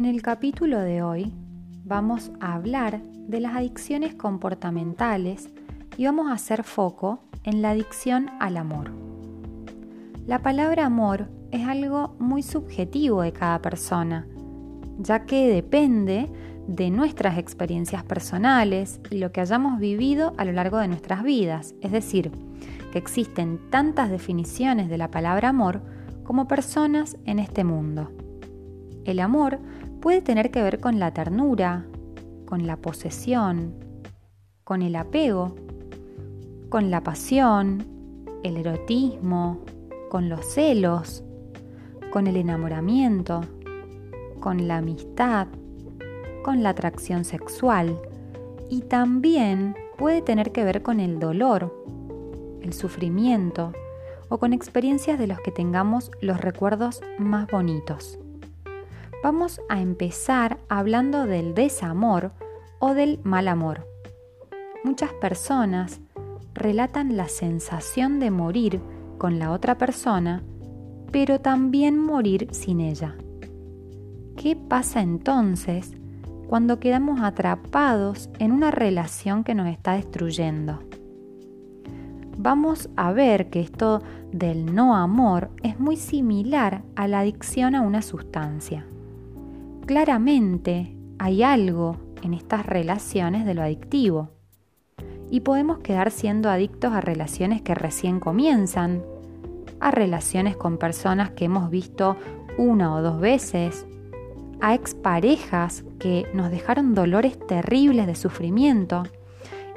En el capítulo de hoy vamos a hablar de las adicciones comportamentales y vamos a hacer foco en la adicción al amor. La palabra amor es algo muy subjetivo de cada persona, ya que depende de nuestras experiencias personales y lo que hayamos vivido a lo largo de nuestras vidas. Es decir, que existen tantas definiciones de la palabra amor como personas en este mundo. El amor puede tener que ver con la ternura, con la posesión, con el apego, con la pasión, el erotismo, con los celos, con el enamoramiento, con la amistad, con la atracción sexual y también puede tener que ver con el dolor, el sufrimiento, o con experiencias de los que tengamos los recuerdos más bonitos. Vamos a empezar hablando del desamor o del mal amor. Muchas personas relatan la sensación de morir con la otra persona, pero también morir sin ella. ¿Qué pasa entonces cuando quedamos atrapados en una relación que nos está destruyendo? vamos a ver que esto del no amor es muy similar a la adicción a una sustancia. Claramente hay algo en estas relaciones de lo adictivo y podemos quedar siendo adictos a relaciones que recién comienzan, a relaciones con personas que hemos visto una o dos veces, a exparejas que nos dejaron dolores terribles de sufrimiento,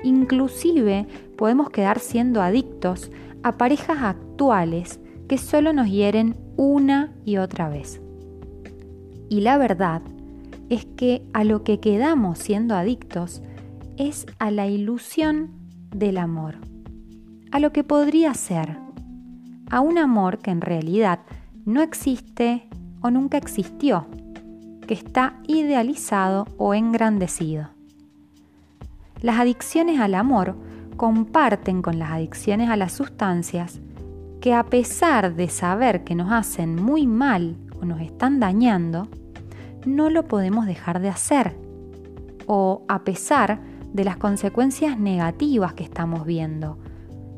Inclusive podemos quedar siendo adictos a parejas actuales que solo nos hieren una y otra vez. Y la verdad es que a lo que quedamos siendo adictos es a la ilusión del amor, a lo que podría ser, a un amor que en realidad no existe o nunca existió, que está idealizado o engrandecido. Las adicciones al amor comparten con las adicciones a las sustancias que a pesar de saber que nos hacen muy mal nos están dañando, no lo podemos dejar de hacer. O a pesar de las consecuencias negativas que estamos viendo,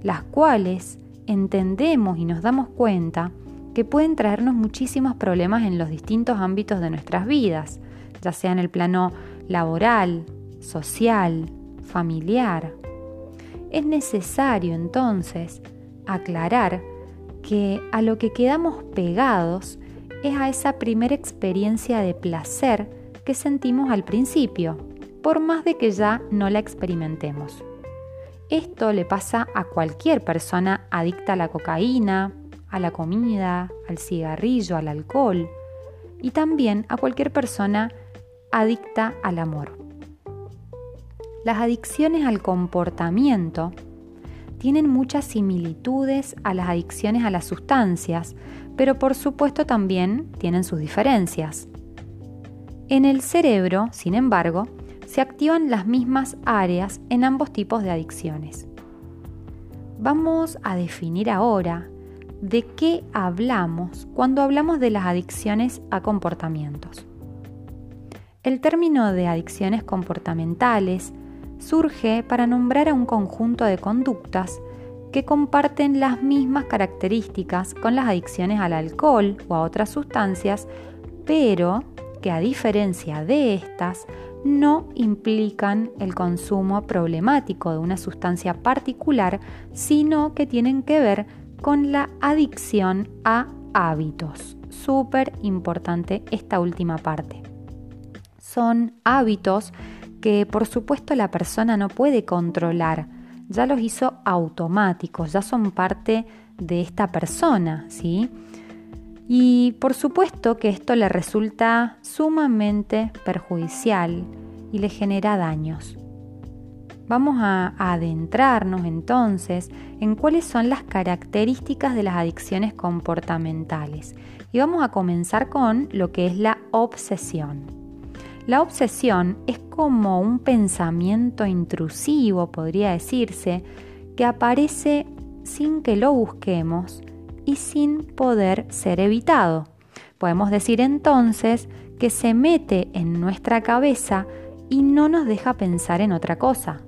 las cuales entendemos y nos damos cuenta que pueden traernos muchísimos problemas en los distintos ámbitos de nuestras vidas, ya sea en el plano laboral, social, familiar. Es necesario entonces aclarar que a lo que quedamos pegados es a esa primera experiencia de placer que sentimos al principio, por más de que ya no la experimentemos. Esto le pasa a cualquier persona adicta a la cocaína, a la comida, al cigarrillo, al alcohol y también a cualquier persona adicta al amor. Las adicciones al comportamiento tienen muchas similitudes a las adicciones a las sustancias, pero por supuesto también tienen sus diferencias. En el cerebro, sin embargo, se activan las mismas áreas en ambos tipos de adicciones. Vamos a definir ahora de qué hablamos cuando hablamos de las adicciones a comportamientos. El término de adicciones comportamentales surge para nombrar a un conjunto de conductas que comparten las mismas características con las adicciones al alcohol o a otras sustancias, pero que a diferencia de estas no implican el consumo problemático de una sustancia particular, sino que tienen que ver con la adicción a hábitos. Súper importante esta última parte. Son hábitos que por supuesto la persona no puede controlar, ya los hizo automáticos, ya son parte de esta persona, ¿sí? Y por supuesto que esto le resulta sumamente perjudicial y le genera daños. Vamos a, adentrarnos entonces en cuáles son las características de las adicciones comportamentales. Y vamos a comenzar con lo que es la obsesión. La obsesión es como un pensamiento intrusivo, podría decirse, que aparece sin que lo busquemos y sin poder ser evitado. Podemos decir entonces que se mete en nuestra cabeza y no nos deja pensar en otra cosa.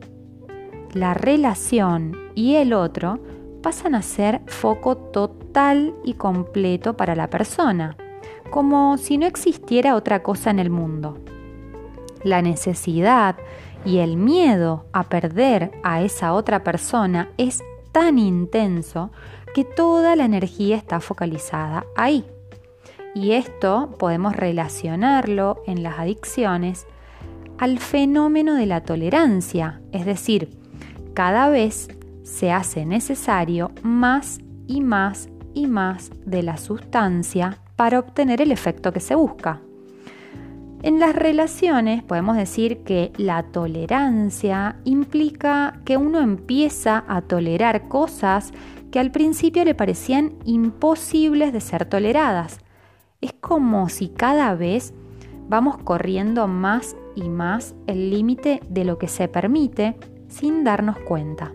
La relación y el otro pasan a ser foco total y completo para la persona, como si no existiera otra cosa en el mundo. La necesidad y el miedo a perder a esa otra persona es tan intenso que toda la energía está focalizada ahí. Y esto podemos relacionarlo en las adicciones al fenómeno de la tolerancia, es decir, cada vez se hace necesario más y más y más de la sustancia para obtener el efecto que se busca. En las relaciones podemos decir que la tolerancia implica que uno empieza a tolerar cosas que al principio le parecían imposibles de ser toleradas. Es como si cada vez vamos corriendo más y más el límite de lo que se permite sin darnos cuenta.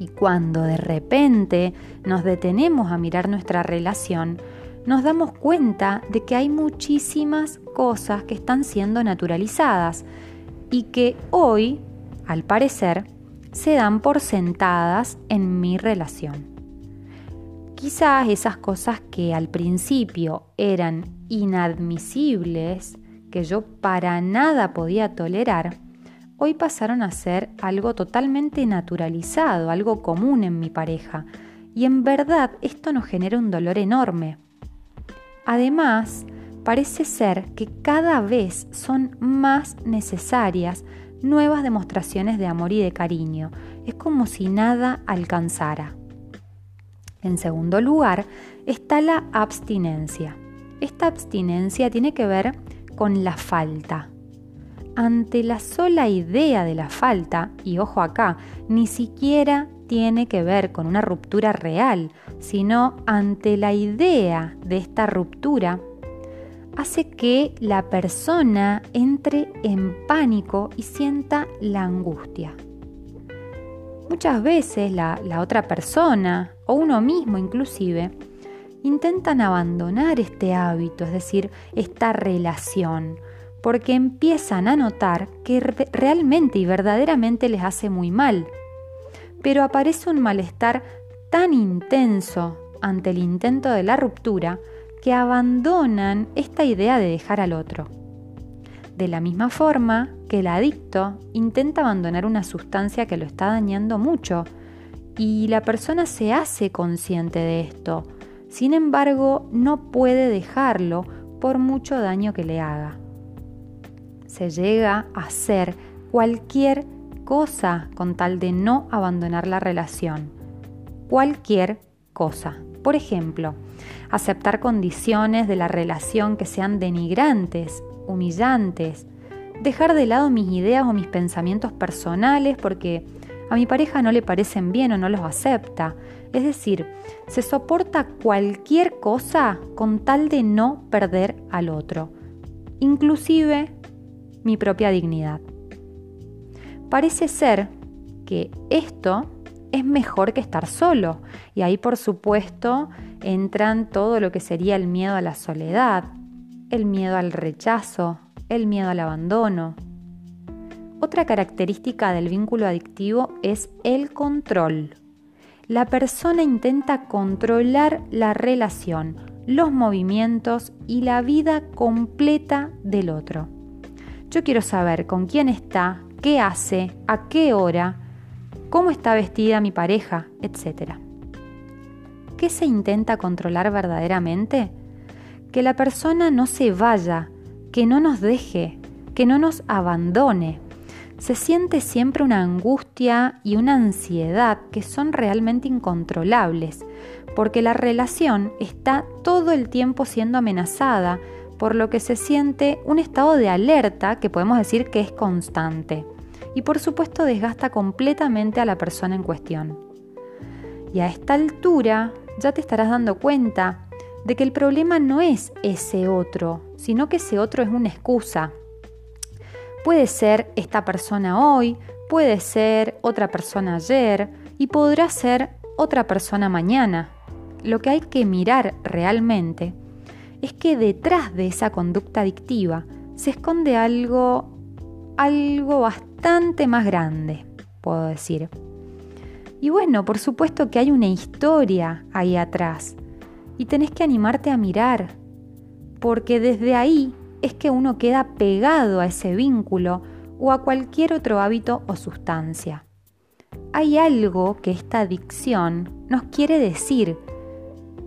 Y cuando de repente nos detenemos a mirar nuestra relación, nos damos cuenta de que hay muchísimas cosas que están siendo naturalizadas y que hoy, al parecer, se dan por sentadas en mi relación. Quizás esas cosas que al principio eran inadmisibles, que yo para nada podía tolerar, hoy pasaron a ser algo totalmente naturalizado, algo común en mi pareja. Y en verdad esto nos genera un dolor enorme. Además, parece ser que cada vez son más necesarias nuevas demostraciones de amor y de cariño. Es como si nada alcanzara. En segundo lugar, está la abstinencia. Esta abstinencia tiene que ver con la falta. Ante la sola idea de la falta, y ojo acá, ni siquiera tiene que ver con una ruptura real, sino ante la idea de esta ruptura, hace que la persona entre en pánico y sienta la angustia. Muchas veces la, la, otra persona, o uno mismo inclusive, intentan abandonar este hábito, es decir, esta relación, porque empiezan a notar que realmente y verdaderamente les hace muy mal. Pero aparece un malestar tan intenso ante el intento de la ruptura que abandonan esta idea de dejar al otro. De la misma forma que el adicto intenta abandonar una sustancia que lo está dañando mucho y la persona se hace consciente de esto, sin embargo no puede dejarlo por mucho daño que le haga se llega a hacer cualquier cosa con tal de no abandonar la relación. Cualquier cosa. Por ejemplo, aceptar condiciones de la relación que sean denigrantes, humillantes, dejar de lado mis ideas o mis pensamientos personales porque a mi pareja no le parecen bien o no los acepta. Es decir, se soporta cualquier cosa con tal de no perder al otro, inclusive mi propia dignidad. Parece ser que esto es mejor que estar solo y ahí por supuesto entran todo lo que sería el miedo a la soledad, el miedo al rechazo, el miedo al abandono. Otra característica del vínculo adictivo es el control. La persona intenta controlar la relación, los movimientos y la vida completa del otro. Yo quiero saber con quién está, qué hace, a qué hora, cómo está vestida mi pareja, etc. ¿Qué se intenta controlar verdaderamente? Que la persona no se vaya, que no nos deje, que no nos abandone. Se siente siempre una angustia y una ansiedad que son realmente incontrolables, porque la relación está todo el tiempo siendo amenazada por lo que se siente un estado de alerta que podemos decir que es constante y por supuesto desgasta completamente a la persona en cuestión. Y a esta altura ya te estarás dando cuenta de que el problema no es ese otro, sino que ese otro es una excusa. Puede ser esta persona hoy, puede ser otra persona ayer y podrá ser otra persona mañana. Lo que hay que mirar realmente es que detrás de esa conducta adictiva se esconde algo, algo bastante más grande, puedo decir. Y bueno, por supuesto que hay una historia ahí atrás y tenés que animarte a mirar, porque desde ahí es que uno queda pegado a ese vínculo o a cualquier otro hábito o sustancia. Hay algo que esta adicción nos quiere decir.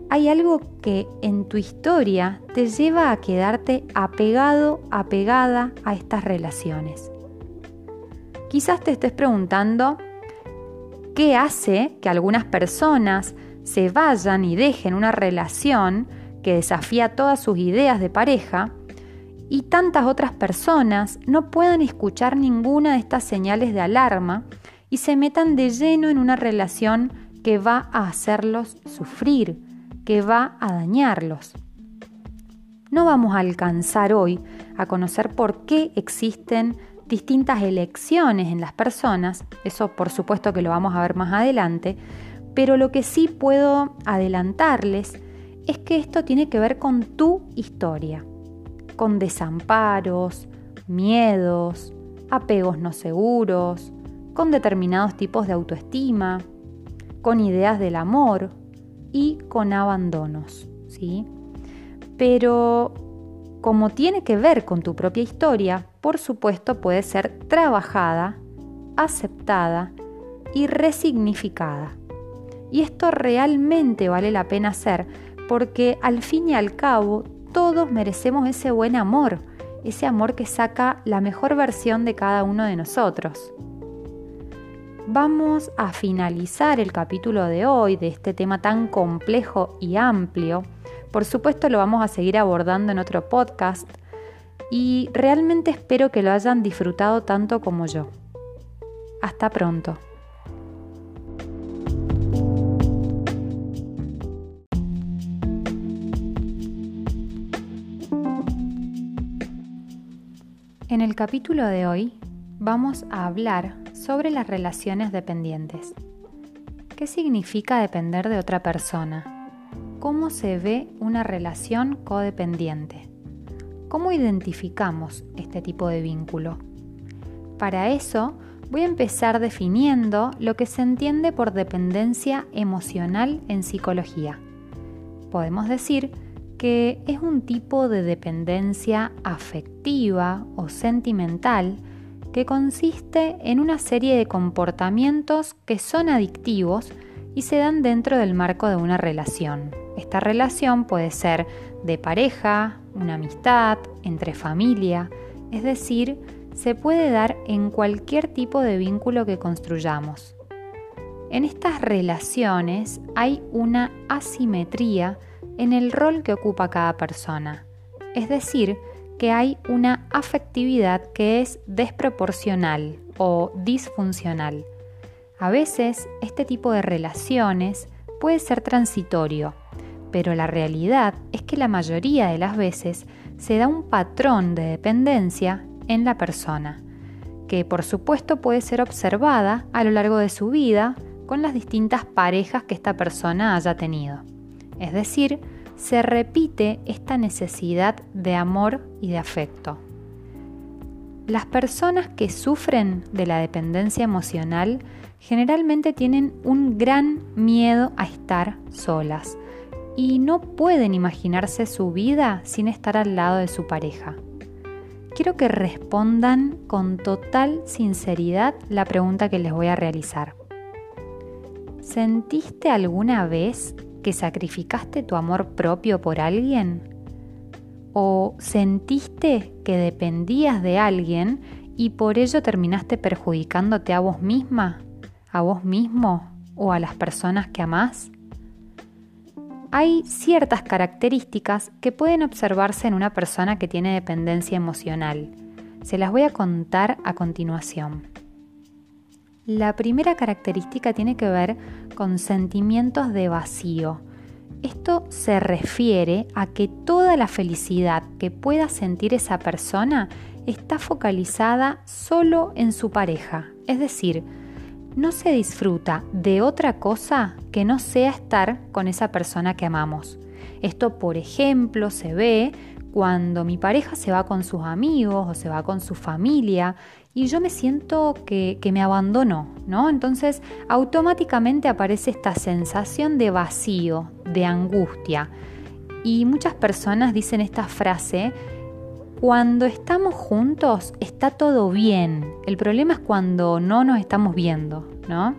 Hay algo que en tu historia te lleva a quedarte apegado, apegada a estas relaciones. Quizás te estés preguntando qué hace que algunas personas se vayan y dejen una relación que desafía todas sus ideas de pareja y tantas otras personas no puedan escuchar ninguna de estas señales de alarma y se metan de lleno en una relación que va a hacerlos sufrir, que va a dañarlos. No vamos a alcanzar hoy a conocer por qué existen distintas elecciones en las personas, eso por supuesto que lo vamos a ver más adelante, pero lo que sí puedo adelantarles es que esto tiene que ver con tu historia con desamparos, miedos, apegos no seguros, con determinados tipos de autoestima, con ideas del amor y con abandonos, ¿sí? Pero como tiene que ver con tu propia historia, por supuesto puede ser trabajada, aceptada y resignificada. Y esto realmente vale la pena hacer porque al fin y al cabo todos merecemos ese buen amor, ese amor que saca la mejor versión de cada uno de nosotros. Vamos a finalizar el capítulo de hoy de este tema tan complejo y amplio. Por supuesto lo vamos a seguir abordando en otro podcast y realmente espero que lo hayan disfrutado tanto como yo. Hasta pronto. En el capítulo de hoy vamos a hablar sobre las relaciones dependientes. ¿Qué significa depender de otra persona? ¿Cómo se ve una relación codependiente? ¿Cómo identificamos este tipo de vínculo? Para eso voy a empezar definiendo lo que se entiende por dependencia emocional en psicología. Podemos decir que es un tipo de dependencia afectiva o sentimental que consiste en una serie de comportamientos que son adictivos y se dan dentro del marco de una relación. Esta relación puede ser de pareja, una amistad, entre familia, es decir, se puede dar en cualquier tipo de vínculo que construyamos. En estas relaciones hay una asimetría en el rol que ocupa cada persona. Es decir, que hay una afectividad que es desproporcional o disfuncional. A veces este tipo de relaciones puede ser transitorio, pero la realidad es que la mayoría de las veces se da un patrón de dependencia en la persona, que por supuesto puede ser observada a lo largo de su vida con las distintas parejas que esta persona haya tenido. Es decir, se repite esta necesidad de amor y de afecto. Las personas que sufren de la dependencia emocional generalmente tienen un gran miedo a estar solas y no pueden imaginarse su vida sin estar al lado de su pareja. Quiero que respondan con total sinceridad la pregunta que les voy a realizar. ¿Sentiste alguna vez que sacrificaste tu amor propio por alguien? ¿O sentiste que dependías de alguien y por ello terminaste perjudicándote a vos misma, a vos mismo o a las personas que amás? Hay ciertas características que pueden observarse en una persona que tiene dependencia emocional. Se las voy a contar a continuación. La primera característica tiene que ver con sentimientos de vacío. Esto se refiere a que toda la felicidad que pueda sentir esa persona está focalizada solo en su pareja. Es decir, no se disfruta de otra cosa que no sea estar con esa persona que amamos. Esto, por ejemplo, se ve cuando mi pareja se va con sus amigos o se va con su familia y yo me siento que, me abandonó, ¿no? Entonces automáticamente aparece esta sensación de vacío, de angustia. Y muchas personas dicen esta frase, cuando estamos juntos está todo bien, el problema es cuando no nos estamos viendo, ¿no?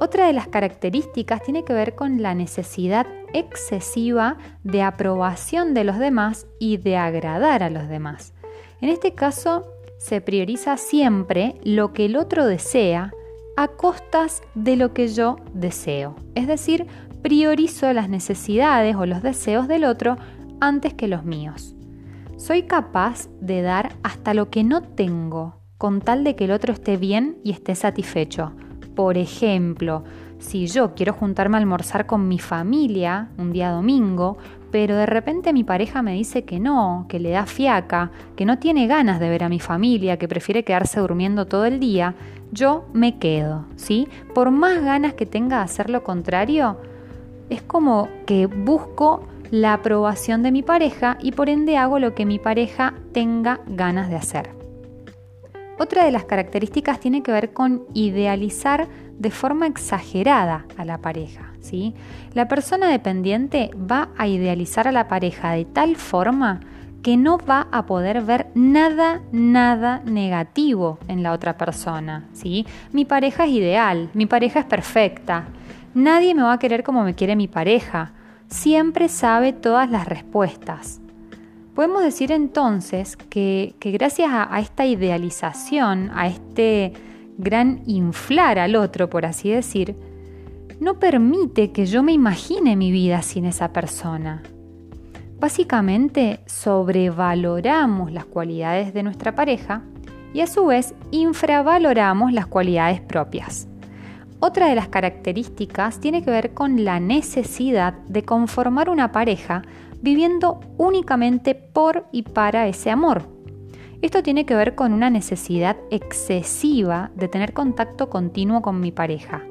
Otra de las características tiene que ver con la necesidad excesiva de aprobación de los demás y de agradar a los demás. En este caso, se prioriza siempre lo que el otro desea a costas de lo que yo deseo. Es decir, priorizo las necesidades o los deseos del otro antes que los míos. Soy capaz de dar hasta lo que no tengo con tal de que el otro esté bien y esté satisfecho. Por ejemplo, si yo quiero juntarme a almorzar con mi familia un día domingo, pero de repente mi pareja me dice que no, que le da fiaca, que no tiene ganas de ver a mi familia, que prefiere quedarse durmiendo todo el día, yo me quedo, ¿sí? Por más ganas que tenga de hacer lo contrario, es como que busco la aprobación de mi pareja y por ende hago lo que mi pareja tenga ganas de hacer. Otra de las características tiene que ver con idealizar de forma exagerada a la pareja. ¿sí? La persona dependiente va a idealizar a la pareja de tal forma que no va a poder ver nada, nada negativo en la otra persona. ¿sí? Mi pareja es ideal, mi pareja es perfecta, nadie me va a querer como me quiere mi pareja, siempre sabe todas las respuestas. Podemos decir entonces que, gracias a, esta idealización, a este gran inflar al otro, por así decir, no permite que yo me imagine mi vida sin esa persona. Básicamente sobrevaloramos las cualidades de nuestra pareja y a su vez infravaloramos las cualidades propias. Otra de las características tiene que ver con la necesidad de conformar una pareja viviendo únicamente por y para ese amor. Esto tiene que ver con una necesidad excesiva de tener contacto continuo con mi pareja.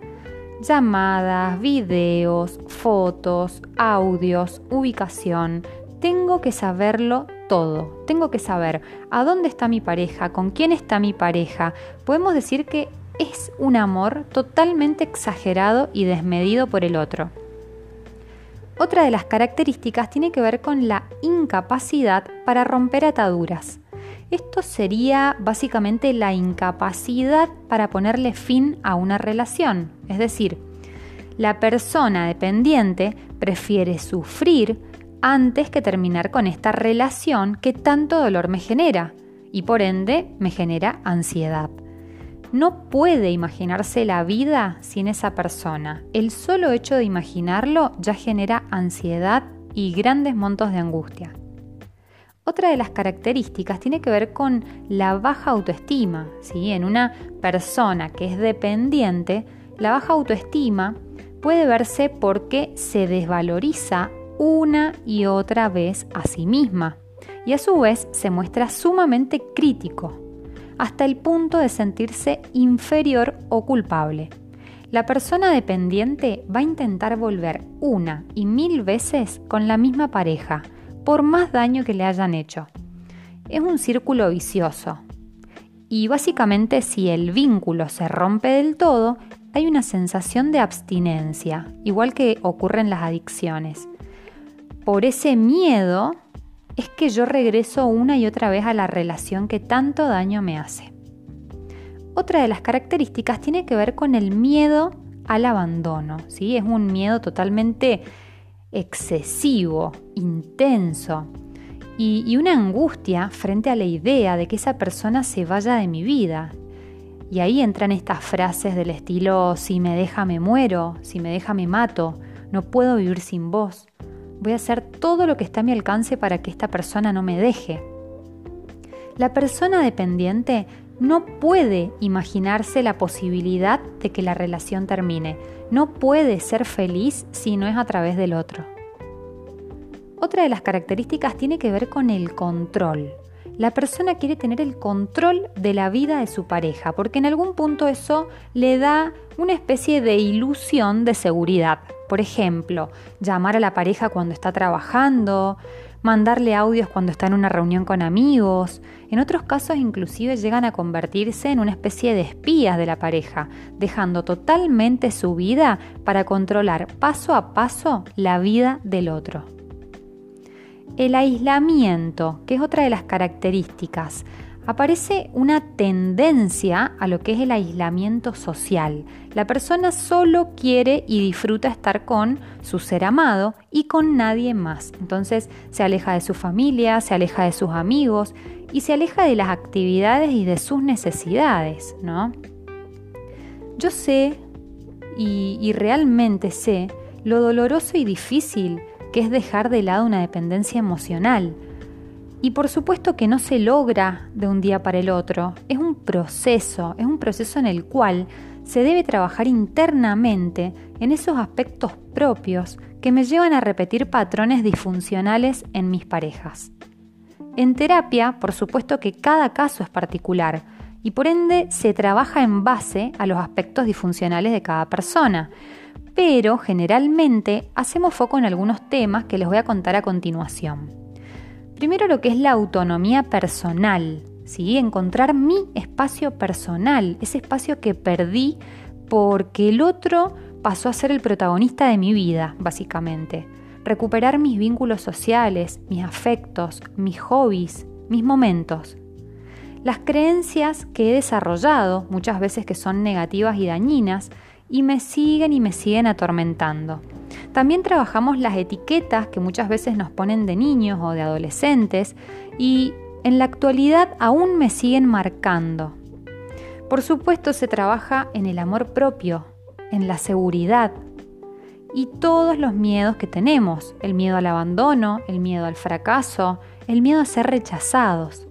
Llamadas, videos, fotos, audios, ubicación. Tengo que saberlo todo. Tengo que saber a dónde está mi pareja, con quién está mi pareja. Podemos decir que es un amor totalmente exagerado y desmedido por el otro. Otra de las características tiene que ver con la incapacidad para romper ataduras. Esto sería básicamente la incapacidad para ponerle fin a una relación. Es decir, la persona dependiente prefiere sufrir antes que terminar con esta relación que tanto dolor me genera y por ende me genera ansiedad no puede imaginarse la vida sin esa persona. El solo hecho de imaginarlo ya genera ansiedad y grandes montos de angustia. Otra de las características tiene que ver con la baja autoestima. ¿sí? En una persona que es dependiente, la baja autoestima puede verse porque se desvaloriza una y otra vez a sí misma y a su vez se muestra sumamente crítico hasta el punto de sentirse inferior o culpable. La persona dependiente va a intentar volver una y mil veces con la misma pareja, por más daño que le hayan hecho. Es un círculo vicioso. Y básicamente si el vínculo se rompe del todo, hay una sensación de abstinencia, igual que ocurre en las adicciones. Por ese miedo es que yo regreso una y otra vez a la relación que tanto daño me hace. Otra de las características tiene que ver con el miedo al abandono, ¿sí? Es un miedo totalmente excesivo, intenso y, y una angustia frente a la idea de que esa persona se vaya de mi vida. Y ahí entran estas frases del estilo, si me deja me muero, si me deja me mato, no puedo vivir sin vos voy a hacer todo lo que está a mi alcance para que esta persona no me deje. La persona dependiente no puede imaginarse la posibilidad de que la relación termine. No puede ser feliz si no es a través del otro. Otra de las características tiene que ver con el control. La persona quiere tener el control de la vida de su pareja, porque en algún punto eso le da una especie de ilusión de seguridad. Por ejemplo, llamar a la pareja cuando está trabajando, mandarle audios cuando está en una reunión con amigos. En otros casos inclusive llegan a convertirse en una especie de espías de la pareja, dejando totalmente su vida para controlar paso a paso la vida del otro. El aislamiento, que es otra de las características, aparece una tendencia a lo que es el aislamiento social. La persona solo quiere y disfruta estar con su ser amado y con nadie más. Entonces se aleja de su familia, se aleja de sus amigos y se aleja de las actividades y de sus necesidades, ¿no? Yo sé y, y realmente sé lo doloroso y difícil que es dejar de lado una dependencia emocional. Y por supuesto que no se logra de un día para el otro, es un proceso, es un proceso en el cual se debe trabajar internamente en esos aspectos propios que me llevan a repetir patrones disfuncionales en mis parejas. En terapia, por supuesto que cada caso es particular y por ende se trabaja en base a los aspectos disfuncionales de cada persona, pero generalmente hacemos foco en algunos temas que les voy a contar a continuación. Primero lo que es la autonomía personal, ¿sí? encontrar mi espacio personal, ese espacio que perdí porque el otro pasó a ser el protagonista de mi vida, básicamente. Recuperar mis vínculos sociales, mis afectos, mis hobbies, mis momentos. Las creencias que he desarrollado, muchas veces que son negativas y dañinas, y me siguen y me siguen atormentando. También trabajamos las etiquetas que muchas veces nos ponen de niños o de adolescentes y en la actualidad aún me siguen marcando. Por supuesto se trabaja en el amor propio, en la seguridad y todos los miedos que tenemos, el miedo al abandono, el miedo al fracaso, el miedo a ser rechazados.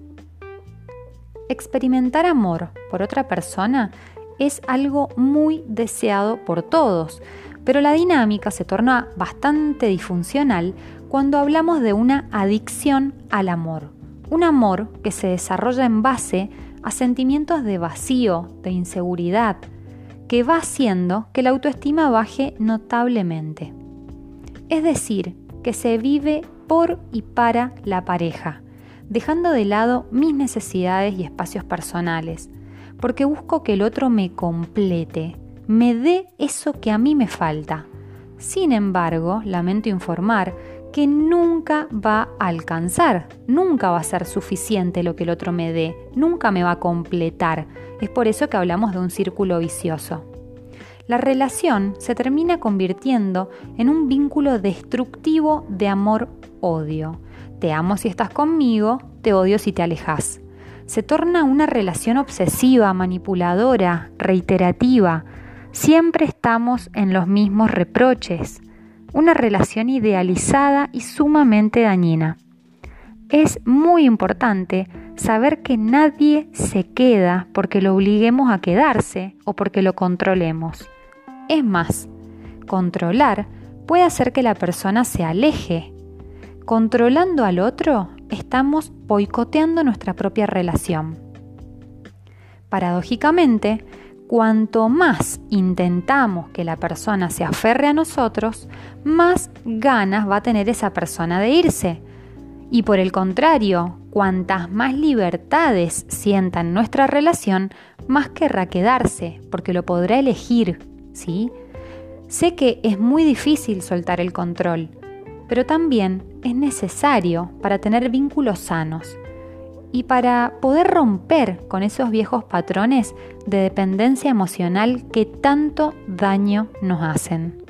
Experimentar amor por otra persona es algo muy deseado por todos, pero la dinámica se torna bastante disfuncional cuando hablamos de una adicción al amor. Un amor que se desarrolla en base a sentimientos de vacío, de inseguridad, que va haciendo que la autoestima baje notablemente. Es decir, que se vive por y para la pareja, dejando de lado mis necesidades y espacios personales, porque busco que el otro me complete, me dé eso que a mí me falta. Sin embargo, lamento informar que nunca va a alcanzar, nunca va a ser suficiente lo que el otro me dé, nunca me va a completar. Es por eso que hablamos de un círculo vicioso. La relación se termina convirtiendo en un vínculo destructivo de amor-odio. Te amo si estás conmigo, te odio si te alejas. Se torna una relación obsesiva, manipuladora, reiterativa, Siempre estamos en los mismos reproches, una relación idealizada y sumamente dañina. Es muy importante saber que nadie se queda porque lo obliguemos a quedarse o porque lo controlemos. Es más, controlar puede hacer que la persona se aleje. Controlando al otro, estamos boicoteando nuestra propia relación. Paradójicamente, cuanto más intentamos que la persona se aferre a nosotros, más ganas va a tener esa persona de irse. Y por el contrario, cuantas más libertades sienta en nuestra relación, más querrá quedarse, porque lo podrá elegir, ¿sí? Sé que es muy difícil soltar el control, pero también es necesario para tener vínculos sanos y para poder romper con esos viejos patrones de dependencia emocional que tanto daño nos hacen.